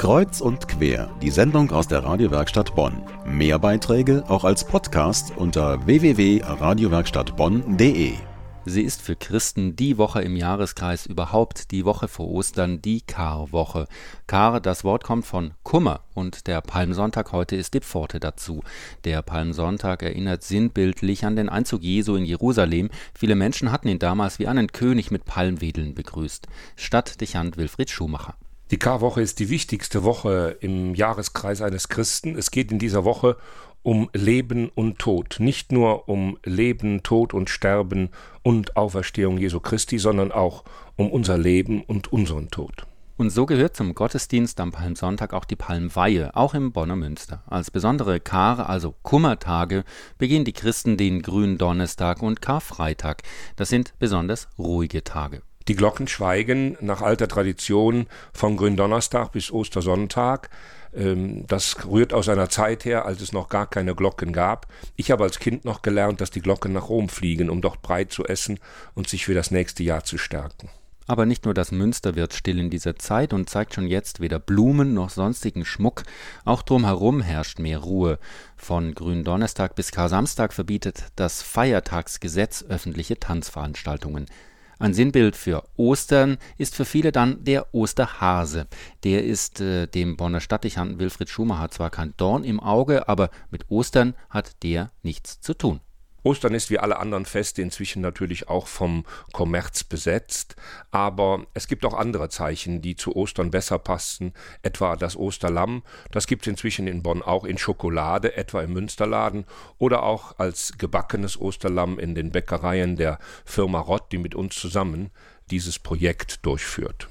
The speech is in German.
Kreuz und quer, die Sendung aus der Radiowerkstatt Bonn. Mehr Beiträge auch als Podcast unter www.radiowerkstattbonn.de. Sie ist für Christen die Woche im Jahreskreis überhaupt, die Woche vor Ostern, die Karwoche. Kar, das Wort kommt von Kummer und der Palmsonntag heute ist die Pforte dazu. Der Palmsonntag erinnert sinnbildlich an den Einzug Jesu in Jerusalem. Viele Menschen hatten ihn damals wie einen König mit Palmwedeln begrüßt. Stadtdechant Wilfried Schumacher. Die Karwoche ist die wichtigste Woche im Jahreskreis eines Christen. Es geht in dieser Woche um Leben und Tod. Nicht nur um Leben, Tod und Sterben und Auferstehung Jesu Christi, sondern auch um unser Leben und unseren Tod. Und so gehört zum Gottesdienst am Palmsonntag auch die Palmweihe, auch im Bonner Münster. Als besondere Kar, also Kummertage, begehen die Christen den Gründonnerstag und Karfreitag. Das sind besonders ruhige Tage. Die Glocken schweigen nach alter Tradition von Gründonnerstag bis Ostersonntag. Ähm, das rührt aus einer Zeit her, als es noch gar keine Glocken gab. Ich habe als Kind noch gelernt, dass die Glocken nach Rom fliegen, um dort breit zu essen und sich für das nächste Jahr zu stärken. Aber nicht nur das Münster wird still in dieser Zeit und zeigt schon jetzt weder Blumen noch sonstigen Schmuck, auch drumherum herrscht mehr Ruhe. Von Gründonnerstag bis Kar-Samstag verbietet das Feiertagsgesetz öffentliche Tanzveranstaltungen. Ein Sinnbild für Ostern ist für viele dann der Osterhase. Der ist äh, dem Bonner Stadtdechanten Wilfried Schumacher zwar kein Dorn im Auge, aber mit Ostern hat der nichts zu tun. Ostern ist wie alle anderen Feste inzwischen natürlich auch vom Kommerz besetzt, aber es gibt auch andere Zeichen, die zu Ostern besser passen, etwa das Osterlamm, das gibt es inzwischen in Bonn auch in Schokolade, etwa im Münsterladen, oder auch als gebackenes Osterlamm in den Bäckereien der Firma Rott, die mit uns zusammen dieses Projekt durchführt.